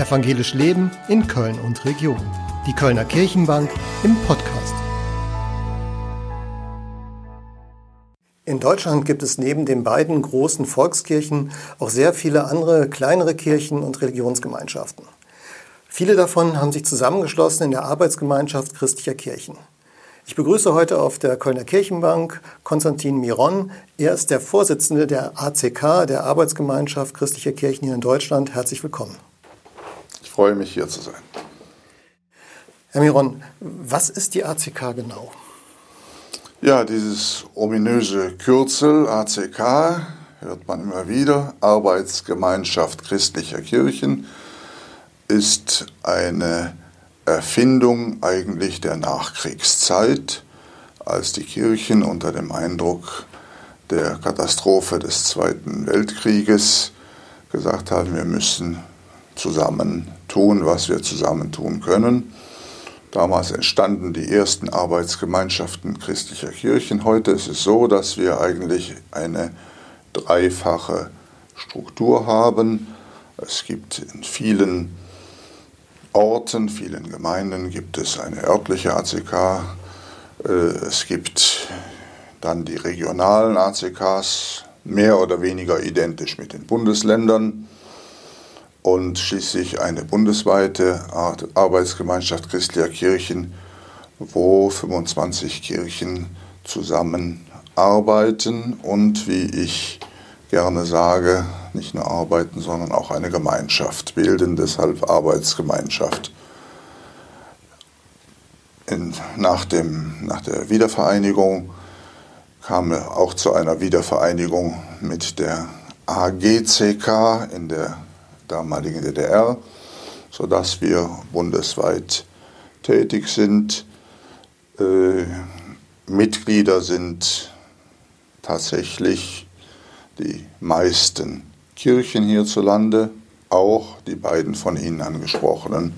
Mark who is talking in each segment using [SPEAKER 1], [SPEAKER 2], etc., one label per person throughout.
[SPEAKER 1] Evangelisch Leben in Köln und Region. Die Kölner Kirchenbank im Podcast. In Deutschland gibt es neben den beiden großen Volkskirchen auch sehr viele andere kleinere Kirchen und Religionsgemeinschaften. Viele davon haben sich zusammengeschlossen in der Arbeitsgemeinschaft christlicher Kirchen. Ich begrüße heute auf der Kölner Kirchenbank Konstantin Miron. Er ist der Vorsitzende der ACK, der Arbeitsgemeinschaft christlicher Kirchen hier in Deutschland. Herzlich willkommen.
[SPEAKER 2] Ich freue mich, hier zu sein.
[SPEAKER 1] Herr Miron, was ist die ACK genau?
[SPEAKER 2] Ja, dieses ominöse Kürzel ACK hört man immer wieder. Arbeitsgemeinschaft christlicher Kirchen ist eine Erfindung eigentlich der Nachkriegszeit, als die Kirchen unter dem Eindruck der Katastrophe des Zweiten Weltkrieges gesagt haben, wir müssen zusammen tun, was wir zusammen tun können. Damals entstanden die ersten Arbeitsgemeinschaften christlicher Kirchen. Heute ist es so, dass wir eigentlich eine dreifache Struktur haben. Es gibt in vielen Orten, vielen Gemeinden gibt es eine örtliche ACK. Äh, es gibt dann die regionalen ACKs, mehr oder weniger identisch mit den Bundesländern. Und schließlich eine bundesweite Arbeitsgemeinschaft christlicher Kirchen, wo 25 Kirchen zusammenarbeiten und, wie ich gerne sage, nicht nur arbeiten, sondern auch eine Gemeinschaft bilden, deshalb Arbeitsgemeinschaft. In, nach, dem, nach der Wiedervereinigung kam auch zu einer Wiedervereinigung mit der AGCK in der damaligen DDR, sodass wir bundesweit tätig sind. Äh, Mitglieder sind tatsächlich die meisten Kirchen hierzulande, auch die beiden von Ihnen angesprochenen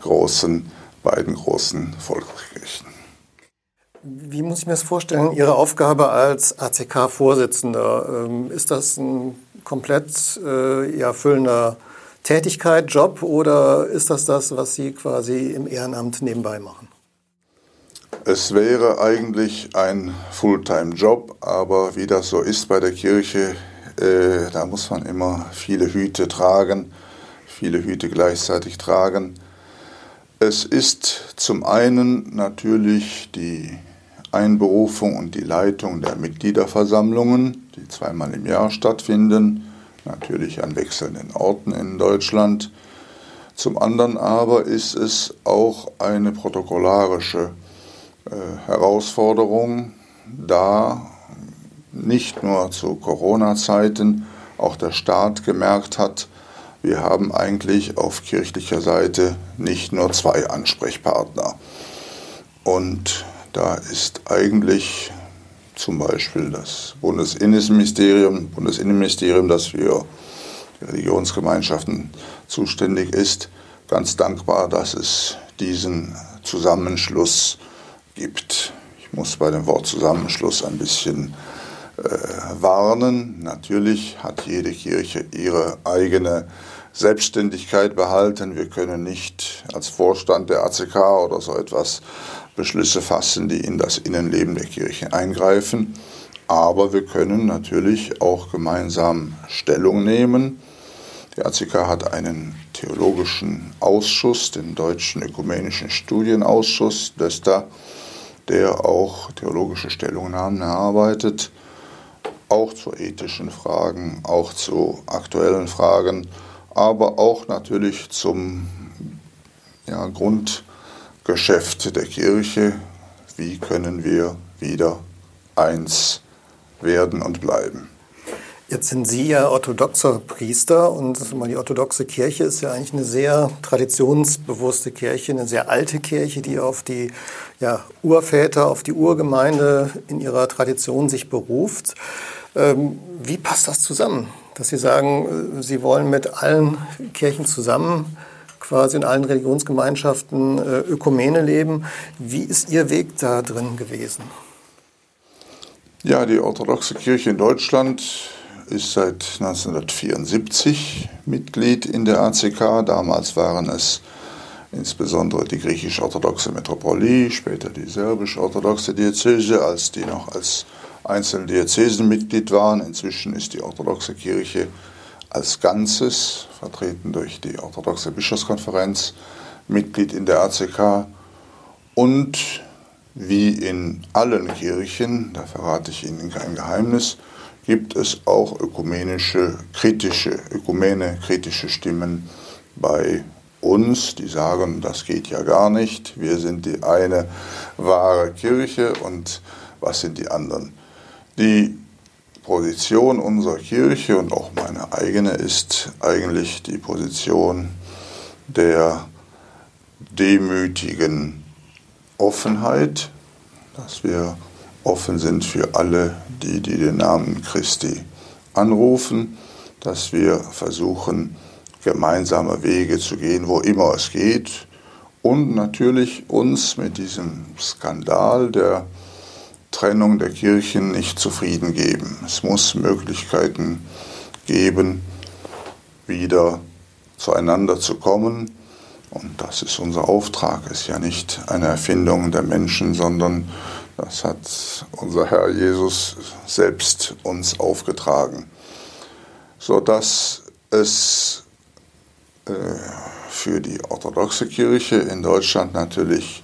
[SPEAKER 2] großen, beiden großen Volkskirchen.
[SPEAKER 1] Wie muss ich mir das vorstellen, Ihre Aufgabe als ACK-Vorsitzender? Ähm, ist das ein komplett äh, erfüllender Tätigkeit, Job oder ist das das, was Sie quasi im Ehrenamt nebenbei machen?
[SPEAKER 2] Es wäre eigentlich ein Fulltime-Job, aber wie das so ist bei der Kirche, äh, da muss man immer viele Hüte tragen, viele Hüte gleichzeitig tragen. Es ist zum einen natürlich die Einberufung und die Leitung der Mitgliederversammlungen, die zweimal im Jahr stattfinden, natürlich an wechselnden Orten in Deutschland. Zum anderen aber ist es auch eine protokollarische äh, Herausforderung, da nicht nur zu Corona-Zeiten auch der Staat gemerkt hat, wir haben eigentlich auf kirchlicher Seite nicht nur zwei Ansprechpartner. Und da ist eigentlich zum Beispiel das Bundesinnenministerium, Bundesinnenministerium, das für Religionsgemeinschaften zuständig ist, ganz dankbar, dass es diesen Zusammenschluss gibt. Ich muss bei dem Wort Zusammenschluss ein bisschen äh, warnen. Natürlich hat jede Kirche ihre eigene Selbstständigkeit behalten. Wir können nicht als Vorstand der ACK oder so etwas Beschlüsse fassen, die in das Innenleben der Kirche eingreifen. Aber wir können natürlich auch gemeinsam Stellung nehmen. Die ACK hat einen theologischen Ausschuss, den Deutschen Ökumenischen Studienausschuss, DÖSTA, der auch theologische Stellungnahmen erarbeitet, auch zu ethischen Fragen, auch zu aktuellen Fragen, aber auch natürlich zum ja, Grund Geschäft der Kirche, wie können wir wieder eins werden und bleiben.
[SPEAKER 1] Jetzt sind Sie ja orthodoxer Priester und die orthodoxe Kirche ist ja eigentlich eine sehr traditionsbewusste Kirche, eine sehr alte Kirche, die auf die ja, Urväter, auf die Urgemeinde in ihrer Tradition sich beruft. Ähm, wie passt das zusammen, dass Sie sagen, äh, Sie wollen mit allen Kirchen zusammen quasi in allen Religionsgemeinschaften äh, Ökumene leben. Wie ist Ihr Weg da drin gewesen?
[SPEAKER 2] Ja, die orthodoxe Kirche in Deutschland ist seit 1974 Mitglied in der ACK. Damals waren es insbesondere die griechisch-orthodoxe Metropolie, später die serbisch-orthodoxe Diözese, als die noch als einzelne Diözesen Mitglied waren. Inzwischen ist die orthodoxe Kirche als Ganzes, vertreten durch die orthodoxe Bischofskonferenz, Mitglied in der ACK und wie in allen Kirchen, da verrate ich Ihnen kein Geheimnis, gibt es auch ökumenische, kritische, ökumene, kritische Stimmen bei uns, die sagen, das geht ja gar nicht, wir sind die eine wahre Kirche und was sind die anderen? Die Position unserer Kirche und auch meine eigene ist eigentlich die Position der demütigen Offenheit, dass wir offen sind für alle, die, die den Namen Christi anrufen, dass wir versuchen, gemeinsame Wege zu gehen, wo immer es geht und natürlich uns mit diesem Skandal der Trennung der Kirchen nicht zufrieden geben. Es muss Möglichkeiten geben, wieder zueinander zu kommen. Und das ist unser Auftrag. Ist ja nicht eine Erfindung der Menschen, sondern das hat unser Herr Jesus selbst uns aufgetragen, sodass es äh, für die orthodoxe Kirche in Deutschland natürlich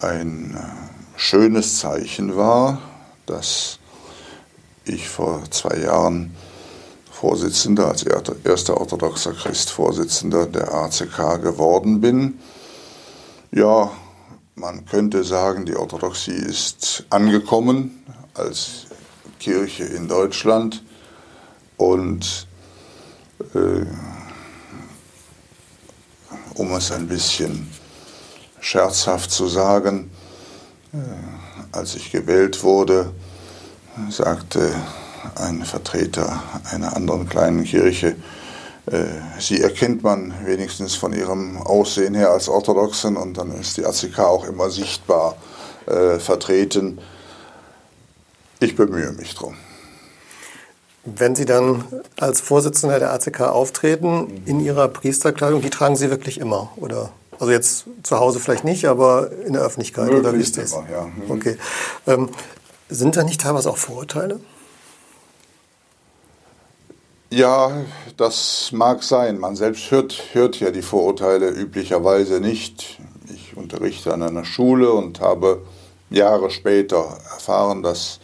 [SPEAKER 2] ein äh, schönes Zeichen war, dass ich vor zwei Jahren Vorsitzender, als erster orthodoxer Christ Vorsitzender der ACK geworden bin. Ja, man könnte sagen, die Orthodoxie ist angekommen als Kirche in Deutschland und äh, um es ein bisschen scherzhaft zu sagen, als ich gewählt wurde, sagte ein Vertreter einer anderen kleinen Kirche, äh, sie erkennt man wenigstens von ihrem Aussehen her als Orthodoxen und dann ist die ACK auch immer sichtbar äh, vertreten. Ich bemühe mich drum.
[SPEAKER 1] Wenn Sie dann als Vorsitzender der ACK auftreten, in Ihrer Priesterkleidung, die tragen Sie wirklich immer, oder? Also jetzt zu Hause vielleicht nicht, aber in der Öffentlichkeit, Möglichst oder wie ist das? Immer, ja. Mhm. Okay. Ähm, sind da nicht teilweise auch Vorurteile?
[SPEAKER 2] Ja, das mag sein. Man selbst hört, hört ja die Vorurteile üblicherweise nicht. Ich unterrichte an einer Schule und habe Jahre später erfahren, dass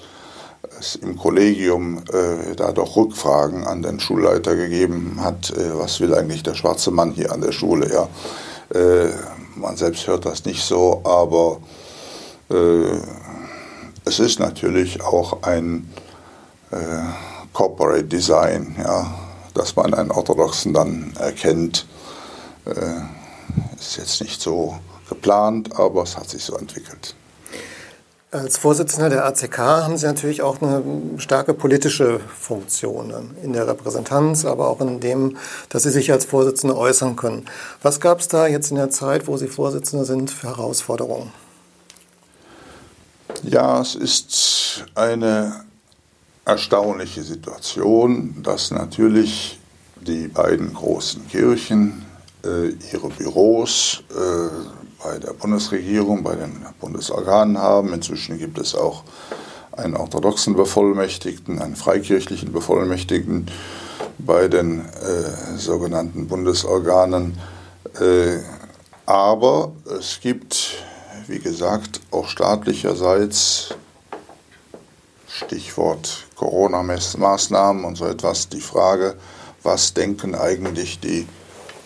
[SPEAKER 2] es im Kollegium äh, da doch Rückfragen an den Schulleiter gegeben hat, äh, was will eigentlich der schwarze Mann hier an der Schule. Ja, äh, man selbst hört das nicht so, aber äh, es ist natürlich auch ein äh, Corporate Design, ja, dass man einen Orthodoxen dann erkennt. Äh, ist jetzt nicht so geplant, aber es hat sich so entwickelt.
[SPEAKER 1] Als Vorsitzender der ACK haben Sie natürlich auch eine starke politische Funktion in der Repräsentanz, aber auch in dem, dass Sie sich als Vorsitzende äußern können. Was gab es da jetzt in der Zeit, wo Sie Vorsitzende sind, für Herausforderungen?
[SPEAKER 2] Ja, es ist eine erstaunliche Situation, dass natürlich die beiden großen Kirchen äh, ihre Büros äh, bei der Bundesregierung, bei den Bundesorganen haben. Inzwischen gibt es auch einen orthodoxen Bevollmächtigten, einen freikirchlichen Bevollmächtigten bei den äh, sogenannten Bundesorganen. Äh, aber es gibt, wie gesagt, auch staatlicherseits, Stichwort Corona-Maßnahmen und so etwas, die Frage, was denken eigentlich die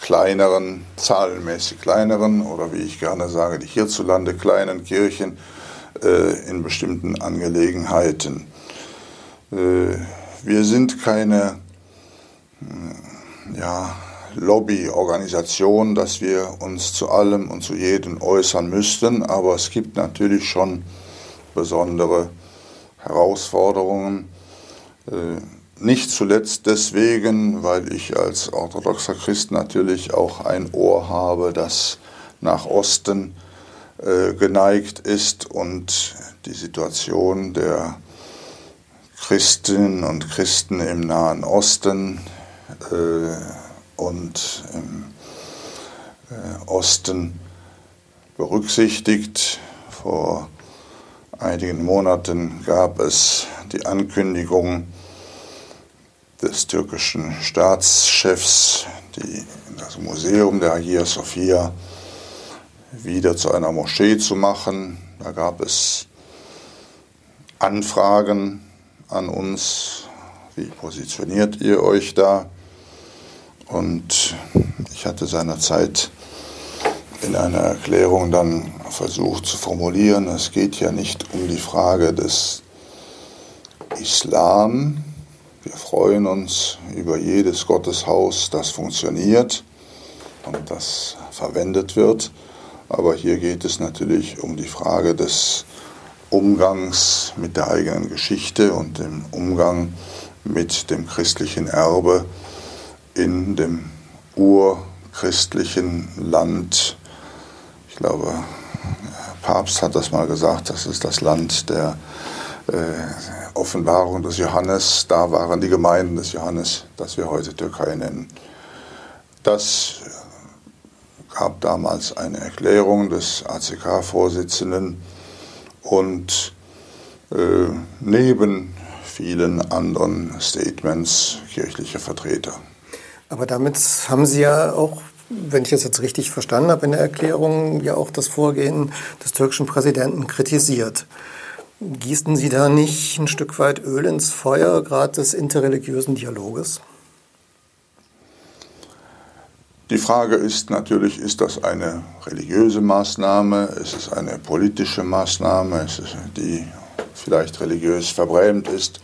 [SPEAKER 2] kleineren, zahlenmäßig kleineren oder wie ich gerne sage, die hierzulande kleinen Kirchen äh, in bestimmten Angelegenheiten. Äh, wir sind keine äh, ja, Lobbyorganisation, dass wir uns zu allem und zu jedem äußern müssten, aber es gibt natürlich schon besondere Herausforderungen. Äh, nicht zuletzt deswegen, weil ich als orthodoxer Christ natürlich auch ein Ohr habe, das nach Osten äh, geneigt ist und die Situation der Christinnen und Christen im Nahen Osten äh, und im äh, Osten berücksichtigt. Vor einigen Monaten gab es die Ankündigung des türkischen Staatschefs, die, das Museum der Hagia Sophia wieder zu einer Moschee zu machen. Da gab es Anfragen an uns, wie positioniert ihr euch da? Und ich hatte seinerzeit in einer Erklärung dann versucht zu formulieren, es geht ja nicht um die Frage des Islam. Wir freuen uns über jedes Gotteshaus, das funktioniert und das verwendet wird. Aber hier geht es natürlich um die Frage des Umgangs mit der eigenen Geschichte und dem Umgang mit dem christlichen Erbe in dem urchristlichen Land ich glaube, der Papst hat das mal gesagt, das ist das Land der Offenbarung des Johannes. Da waren die Gemeinden des Johannes, das wir heute Türkei nennen. Das gab damals eine Erklärung des ACK-Vorsitzenden und äh, neben vielen anderen Statements kirchlicher Vertreter.
[SPEAKER 1] Aber damit haben Sie ja auch wenn ich das jetzt richtig verstanden habe in der Erklärung, ja auch das Vorgehen des türkischen Präsidenten kritisiert. Gießen Sie da nicht ein Stück weit Öl ins Feuer, gerade des interreligiösen Dialoges?
[SPEAKER 2] Die Frage ist natürlich, ist das eine religiöse Maßnahme, ist es eine politische Maßnahme, ist es die vielleicht religiös verbrämt ist?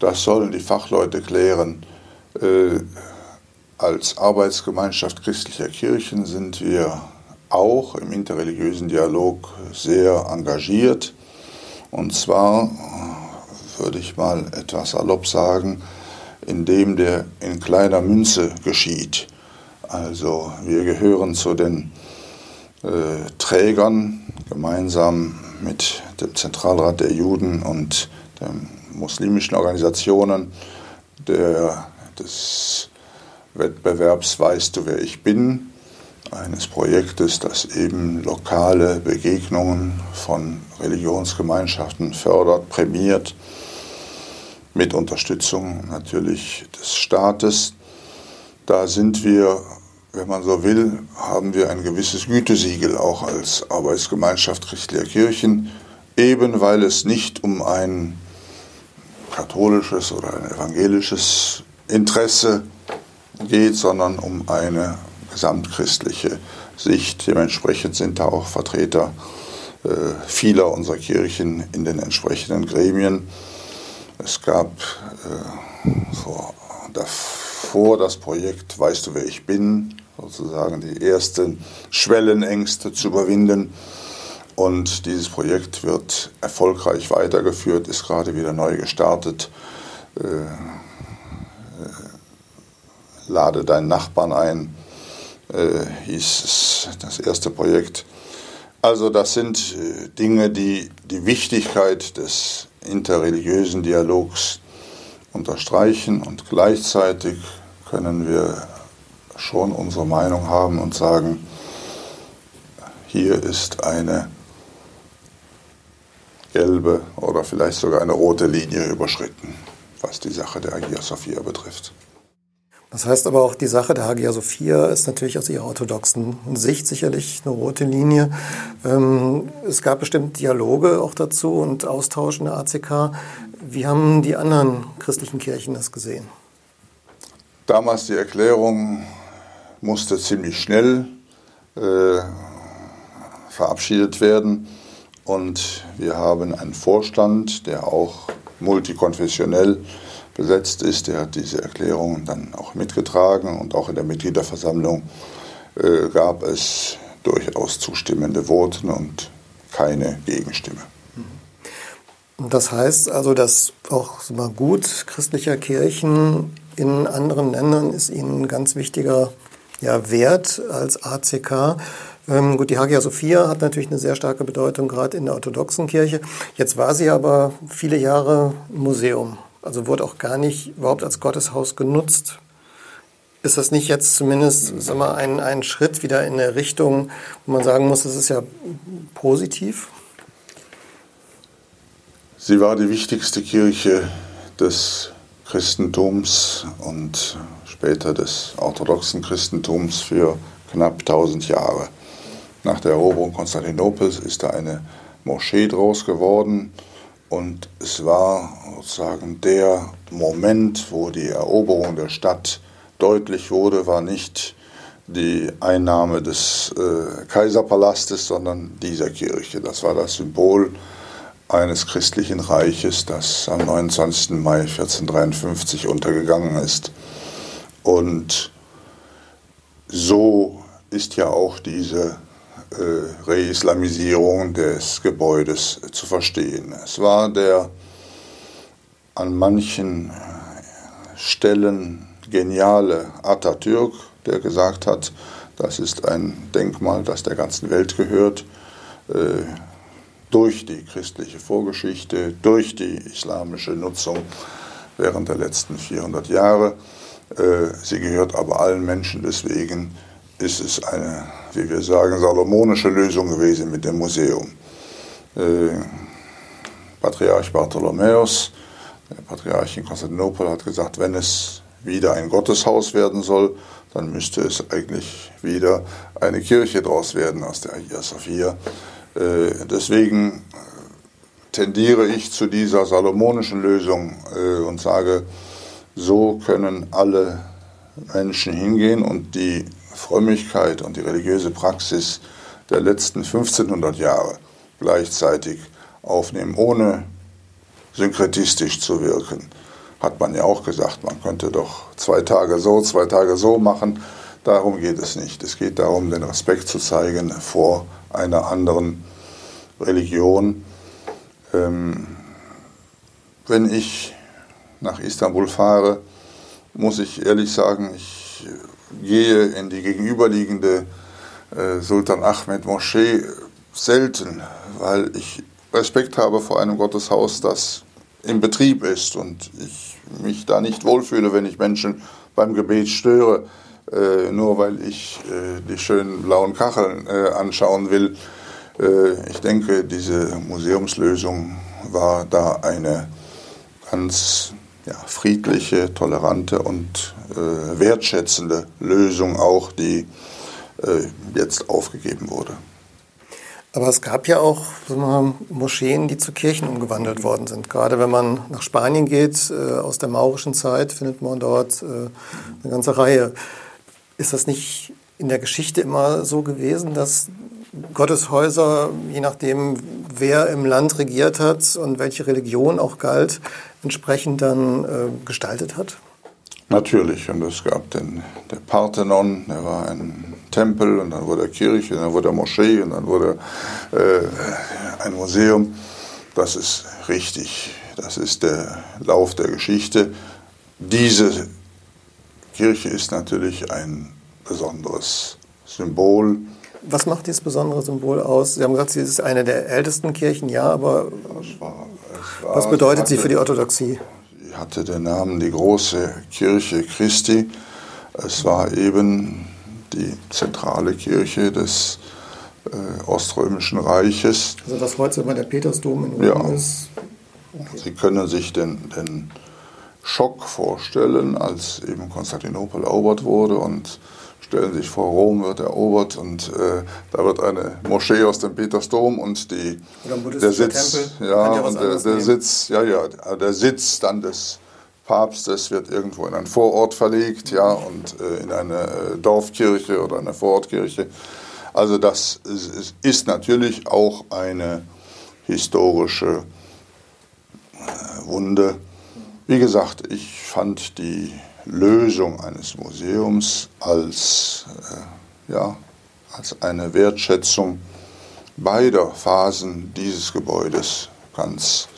[SPEAKER 2] Das sollen die Fachleute klären. Äh, als Arbeitsgemeinschaft christlicher Kirchen sind wir auch im interreligiösen Dialog sehr engagiert. Und zwar, würde ich mal etwas salopp sagen, indem der in kleiner Münze geschieht. Also wir gehören zu den äh, Trägern gemeinsam mit dem Zentralrat der Juden und den muslimischen Organisationen der, des Wettbewerbs Weißt du, wer ich bin, eines Projektes, das eben lokale Begegnungen von Religionsgemeinschaften fördert, prämiert, mit Unterstützung natürlich des Staates. Da sind wir, wenn man so will, haben wir ein gewisses Gütesiegel auch als Arbeitsgemeinschaft christlicher Kirchen, eben weil es nicht um ein katholisches oder ein evangelisches Interesse geht, geht, sondern um eine gesamtchristliche Sicht. Dementsprechend sind da auch Vertreter äh, vieler unserer Kirchen in den entsprechenden Gremien. Es gab äh, vor, davor das Projekt Weißt du, wer ich bin, sozusagen die ersten Schwellenängste zu überwinden. Und dieses Projekt wird erfolgreich weitergeführt, ist gerade wieder neu gestartet. Äh, Lade deinen Nachbarn ein, äh, hieß es, das erste Projekt. Also das sind äh, Dinge, die die Wichtigkeit des interreligiösen Dialogs unterstreichen und gleichzeitig können wir schon unsere Meinung haben und sagen, hier ist eine gelbe oder vielleicht sogar eine rote Linie überschritten, was die Sache der Hagia Sophia betrifft.
[SPEAKER 1] Das heißt aber auch, die Sache der Hagia Sophia ist natürlich aus ihrer orthodoxen Sicht sicherlich eine rote Linie. Ähm, es gab bestimmt Dialoge auch dazu und Austausch in der ACK. Wie haben die anderen christlichen Kirchen das gesehen?
[SPEAKER 2] Damals die Erklärung musste ziemlich schnell äh, verabschiedet werden und wir haben einen Vorstand, der auch multikonfessionell ist besetzt ist, der hat diese Erklärung dann auch mitgetragen und auch in der Mitgliederversammlung äh, gab es durchaus zustimmende Voten und keine Gegenstimme.
[SPEAKER 1] Das heißt also, dass auch mal gut christlicher Kirchen in anderen Ländern ist Ihnen ein ganz wichtiger ja, Wert als ACK. Ähm, gut, die Hagia Sophia hat natürlich eine sehr starke Bedeutung, gerade in der orthodoxen Kirche. Jetzt war sie aber viele Jahre Museum. Also wurde auch gar nicht überhaupt als Gotteshaus genutzt. Ist das nicht jetzt zumindest sag mal, ein, ein Schritt wieder in eine Richtung, wo man sagen muss, das ist ja positiv?
[SPEAKER 2] Sie war die wichtigste Kirche des Christentums und später des orthodoxen Christentums für knapp 1000 Jahre. Nach der Eroberung Konstantinopels ist da eine Moschee draus geworden und es war sozusagen der Moment, wo die Eroberung der Stadt deutlich wurde, war nicht die Einnahme des äh, Kaiserpalastes, sondern dieser Kirche. Das war das Symbol eines christlichen Reiches, das am 29. Mai 1453 untergegangen ist. Und so ist ja auch diese Reislamisierung des Gebäudes zu verstehen. Es war der an manchen Stellen geniale Atatürk, der gesagt hat, das ist ein Denkmal, das der ganzen Welt gehört, äh, durch die christliche Vorgeschichte, durch die islamische Nutzung während der letzten 400 Jahre. Äh, sie gehört aber allen Menschen, deswegen ist es eine, wie wir sagen, salomonische Lösung gewesen mit dem Museum. Äh, Patriarch Bartholomäus, der Patriarch in Konstantinopel, hat gesagt, wenn es wieder ein Gotteshaus werden soll, dann müsste es eigentlich wieder eine Kirche draus werden aus der Hagia Sophia. Äh, deswegen tendiere ich zu dieser salomonischen Lösung äh, und sage, so können alle Menschen hingehen und die Frömmigkeit und die religiöse Praxis der letzten 1500 Jahre gleichzeitig aufnehmen, ohne synkretistisch zu wirken hat man ja auch gesagt, man könnte doch zwei Tage so, zwei Tage so machen. Darum geht es nicht. Es geht darum, den Respekt zu zeigen vor einer anderen Religion. Ähm, wenn ich nach Istanbul fahre, muss ich ehrlich sagen, ich gehe in die gegenüberliegende äh, Sultan Ahmed Moschee selten, weil ich Respekt habe vor einem Gotteshaus, das im Betrieb ist und ich mich da nicht wohlfühle, wenn ich Menschen beim Gebet störe, äh, nur weil ich äh, die schönen blauen Kacheln äh, anschauen will. Äh, ich denke, diese Museumslösung war da eine ganz ja, friedliche, tolerante und äh, wertschätzende Lösung auch, die äh, jetzt aufgegeben wurde.
[SPEAKER 1] Aber es gab ja auch mal, Moscheen, die zu Kirchen umgewandelt worden sind. Gerade wenn man nach Spanien geht, äh, aus der maurischen Zeit, findet man dort äh, eine ganze Reihe. Ist das nicht in der Geschichte immer so gewesen, dass Gotteshäuser, je nachdem, wer im Land regiert hat und welche Religion auch galt, entsprechend dann äh, gestaltet hat?
[SPEAKER 2] Natürlich, und es gab den der Parthenon, der war ein Tempel und dann wurde er Kirche, dann wurde er Moschee und dann wurde äh, ein Museum. Das ist richtig, das ist der Lauf der Geschichte. Diese Kirche ist natürlich ein besonderes Symbol.
[SPEAKER 1] Was macht dieses besondere Symbol aus? Sie haben gesagt, sie ist eine der ältesten Kirchen, ja, aber war, war, was bedeutet sie für die Orthodoxie?
[SPEAKER 2] hatte den Namen die große Kirche Christi. Es war eben die zentrale Kirche des äh, Oströmischen Reiches.
[SPEAKER 1] Also was heute immer der Petersdom in Rom ja. ist.
[SPEAKER 2] Okay. Sie können sich den, den Schock vorstellen, als eben Konstantinopel erobert wurde und stellen sich vor, Rom wird erobert und äh, da wird eine Moschee aus dem Petersdom und die, der Sitz, Tempel. ja, ja und der, der Sitz, ja, ja, der Sitz dann des Papstes wird irgendwo in einen Vorort verlegt, ja, und äh, in eine äh, Dorfkirche oder eine Vorortkirche. Also das ist, ist natürlich auch eine historische äh, Wunde. Wie gesagt, ich fand die Lösung eines Museums als, äh, ja, als eine Wertschätzung beider Phasen dieses Gebäudes ganz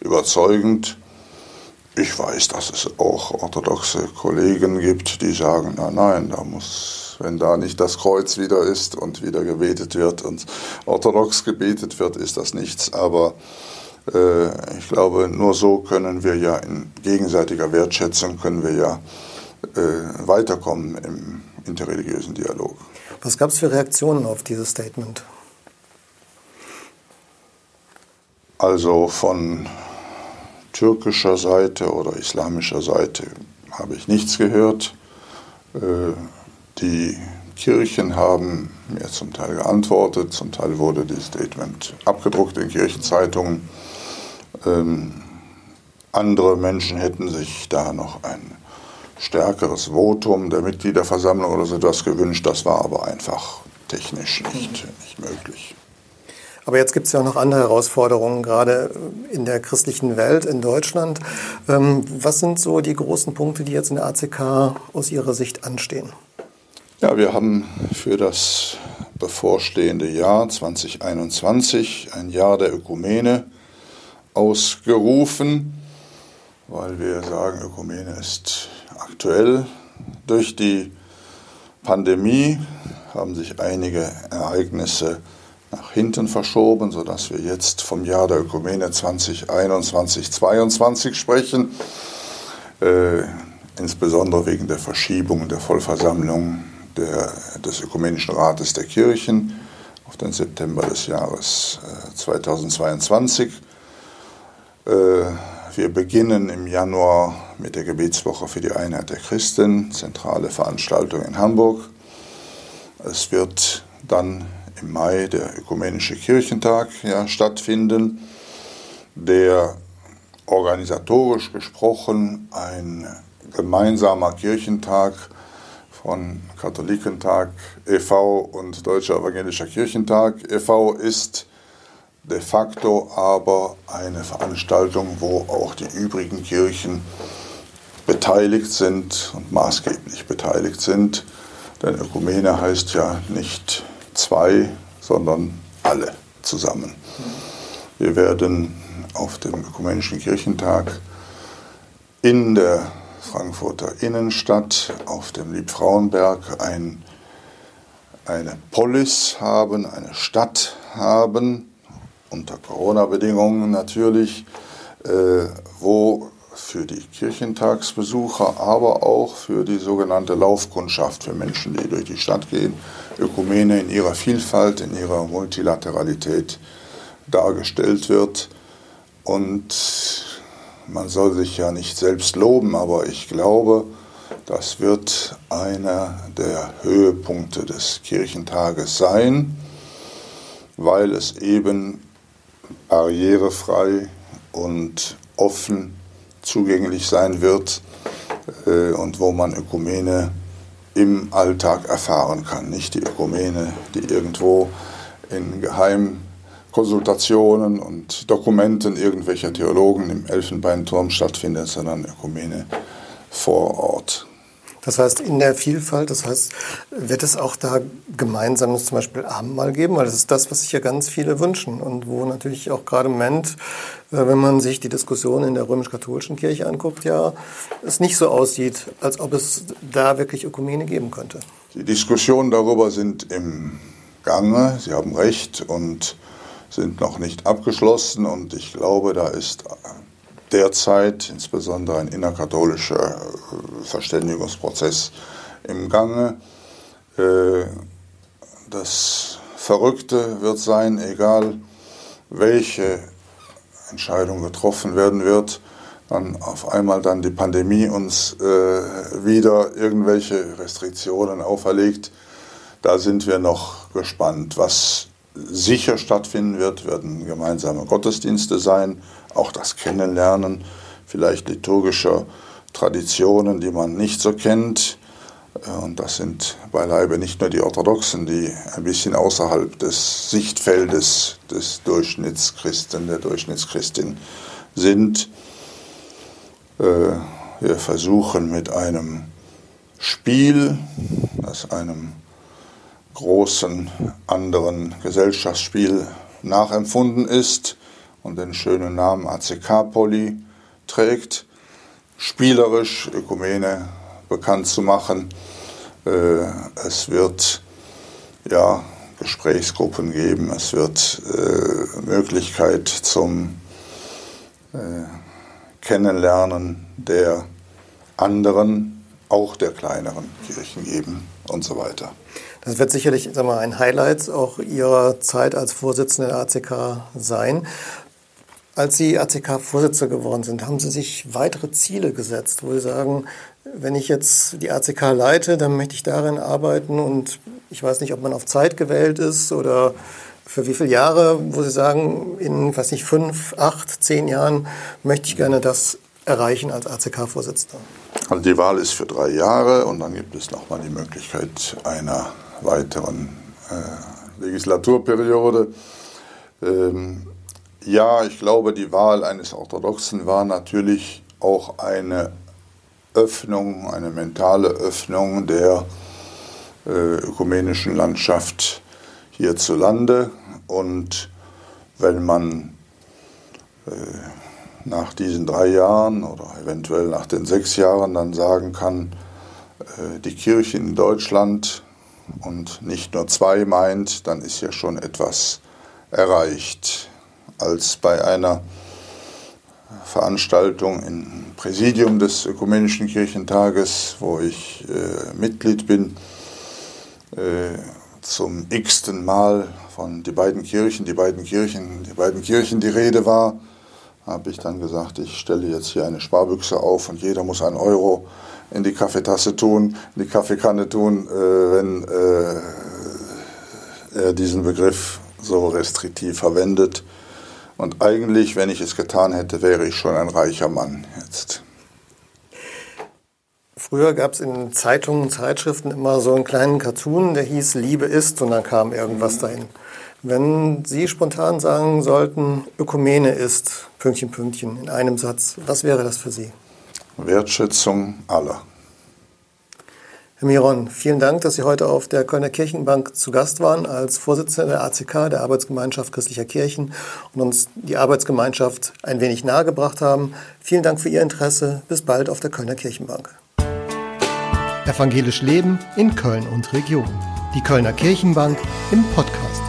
[SPEAKER 2] überzeugend. Ich weiß, dass es auch orthodoxe Kollegen gibt, die sagen, nein, nein, da muss wenn da nicht das Kreuz wieder ist und wieder gebetet wird und orthodox gebetet wird, ist das nichts. Aber ich glaube, nur so können wir ja in gegenseitiger Wertschätzung können wir ja äh, weiterkommen im interreligiösen Dialog.
[SPEAKER 1] Was gab es für Reaktionen auf dieses Statement?
[SPEAKER 2] Also von türkischer Seite oder islamischer Seite habe ich nichts gehört. Äh, die Kirchen haben mir zum Teil geantwortet, zum Teil wurde das Statement abgedruckt in Kirchenzeitungen. Ähm, andere Menschen hätten sich da noch ein stärkeres Votum der Mitgliederversammlung oder so etwas gewünscht. Das war aber einfach technisch nicht, nicht möglich.
[SPEAKER 1] Aber jetzt gibt es ja auch noch andere Herausforderungen, gerade in der christlichen Welt in Deutschland. Ähm, was sind so die großen Punkte, die jetzt in der ACK aus Ihrer Sicht anstehen?
[SPEAKER 2] Ja, wir haben für das bevorstehende Jahr 2021 ein Jahr der Ökumene ausgerufen, weil wir sagen, Ökumene ist aktuell. Durch die Pandemie haben sich einige Ereignisse nach hinten verschoben, sodass wir jetzt vom Jahr der Ökumene 2021-22 sprechen, äh, insbesondere wegen der Verschiebung der Vollversammlung der, des Ökumenischen Rates der Kirchen auf den September des Jahres äh, 2022. Äh, wir beginnen im Januar mit der Gebetswoche für die Einheit der Christen, zentrale Veranstaltung in Hamburg. Es wird dann im Mai der Ökumenische Kirchentag ja, stattfinden, der organisatorisch gesprochen ein gemeinsamer Kirchentag von Katholikentag e.V. und Deutscher Evangelischer Kirchentag e.V. ist de facto aber eine Veranstaltung, wo auch die übrigen Kirchen beteiligt sind und maßgeblich beteiligt sind. Denn Ökumene heißt ja nicht zwei, sondern alle zusammen. Wir werden auf dem Ökumenischen Kirchentag in der Frankfurter Innenstadt auf dem Liebfrauenberg ein, eine Polis haben, eine Stadt haben, unter Corona-Bedingungen natürlich, äh, wo für die Kirchentagsbesucher, aber auch für die sogenannte Laufkundschaft, für Menschen, die durch die Stadt gehen, Ökumene in ihrer Vielfalt, in ihrer Multilateralität dargestellt wird. Und man soll sich ja nicht selbst loben, aber ich glaube, das wird einer der Höhepunkte des Kirchentages sein, weil es eben barrierefrei und offen zugänglich sein wird äh, und wo man Ökumene im Alltag erfahren kann. Nicht die Ökumene, die irgendwo in Geheimkonsultationen und Dokumenten irgendwelcher Theologen im Elfenbeinturm stattfindet, sondern Ökumene vor Ort.
[SPEAKER 1] Das heißt, in der Vielfalt, das heißt, wird es auch da gemeinsames zum Beispiel Abendmahl geben? Weil das ist das, was sich ja ganz viele wünschen und wo natürlich auch gerade im Moment, äh, wenn man sich die Diskussion in der römisch-katholischen Kirche anguckt, ja, es nicht so aussieht, als ob es da wirklich Ökumene geben könnte.
[SPEAKER 2] Die Diskussionen darüber sind im Gange, Sie haben recht, und sind noch nicht abgeschlossen. Und ich glaube, da ist derzeit insbesondere ein innerkatholischer äh, Verständigungsprozess im Gange. Äh, das Verrückte wird sein, egal welche Entscheidung getroffen werden wird, dann auf einmal dann die Pandemie uns äh, wieder irgendwelche Restriktionen auferlegt. Da sind wir noch gespannt. Was sicher stattfinden wird, werden gemeinsame Gottesdienste sein, auch das Kennenlernen vielleicht liturgischer Traditionen, die man nicht so kennt. Äh, und das sind beileibe nicht nur die Orthodoxen, die ein bisschen außerhalb des Sichtfeldes des Durchschnittschristen, der Durchschnittschristin sind. Äh, wir versuchen mit einem Spiel, das einem großen anderen Gesellschaftsspiel nachempfunden ist, und den schönen Namen ACK-Poly trägt, spielerisch Ökumene bekannt zu machen, Äh, es wird ja, Gesprächsgruppen geben, es wird äh, Möglichkeit zum äh, Kennenlernen der anderen, auch der kleineren Kirchen geben und so weiter.
[SPEAKER 1] Das wird sicherlich sag mal, ein Highlight auch Ihrer Zeit als Vorsitzender der ACK sein. Als Sie ACK-Vorsitzender geworden sind, haben Sie sich weitere Ziele gesetzt, wo Sie sagen, wenn ich jetzt die ACK leite, dann möchte ich darin arbeiten und ich weiß nicht, ob man auf Zeit gewählt ist oder für wie viele Jahre, wo Sie sagen, in, weiß nicht, fünf, acht, zehn Jahren möchte ich gerne das erreichen als ACK-Vorsitzender?
[SPEAKER 2] Also die Wahl ist für drei Jahre und dann gibt es nochmal die Möglichkeit einer weiteren äh, Legislaturperiode. Ähm, ja, ich glaube, die Wahl eines Orthodoxen war natürlich auch eine Öffnung, eine mentale Öffnung der äh, ökumenischen Landschaft hierzulande. Und wenn man äh, nach diesen drei Jahren oder eventuell nach den sechs Jahren dann sagen kann, äh, die Kirche in Deutschland und nicht nur zwei meint, dann ist ja schon etwas erreicht. Als bei einer Veranstaltung im Präsidium des Ökumenischen Kirchentages, wo ich äh, Mitglied bin, äh, zum x-ten Mal von die beiden Kirchen, die beiden Kirchen, die beiden Kirchen die Rede war, habe ich dann gesagt, ich stelle jetzt hier eine Sparbüchse auf und jeder muss einen Euro in die Kaffeetasse tun, in die Kaffeekanne tun, äh, wenn äh, er diesen Begriff so restriktiv verwendet. Und eigentlich, wenn ich es getan hätte, wäre ich schon ein reicher Mann jetzt.
[SPEAKER 1] Früher gab es in Zeitungen, Zeitschriften immer so einen kleinen Cartoon, der hieß Liebe ist und dann kam irgendwas dahin. Wenn Sie spontan sagen sollten, Ökumene ist, Pünktchen, Pünktchen, in einem Satz, was wäre das für Sie?
[SPEAKER 2] Wertschätzung aller.
[SPEAKER 1] Herr Miron, vielen Dank, dass Sie heute auf der Kölner Kirchenbank zu Gast waren als Vorsitzender der ACK, der Arbeitsgemeinschaft christlicher Kirchen und uns die Arbeitsgemeinschaft ein wenig nahegebracht haben. Vielen Dank für Ihr Interesse. Bis bald auf der Kölner Kirchenbank.
[SPEAKER 3] Evangelisch Leben in Köln und Region. Die Kölner Kirchenbank im Podcast.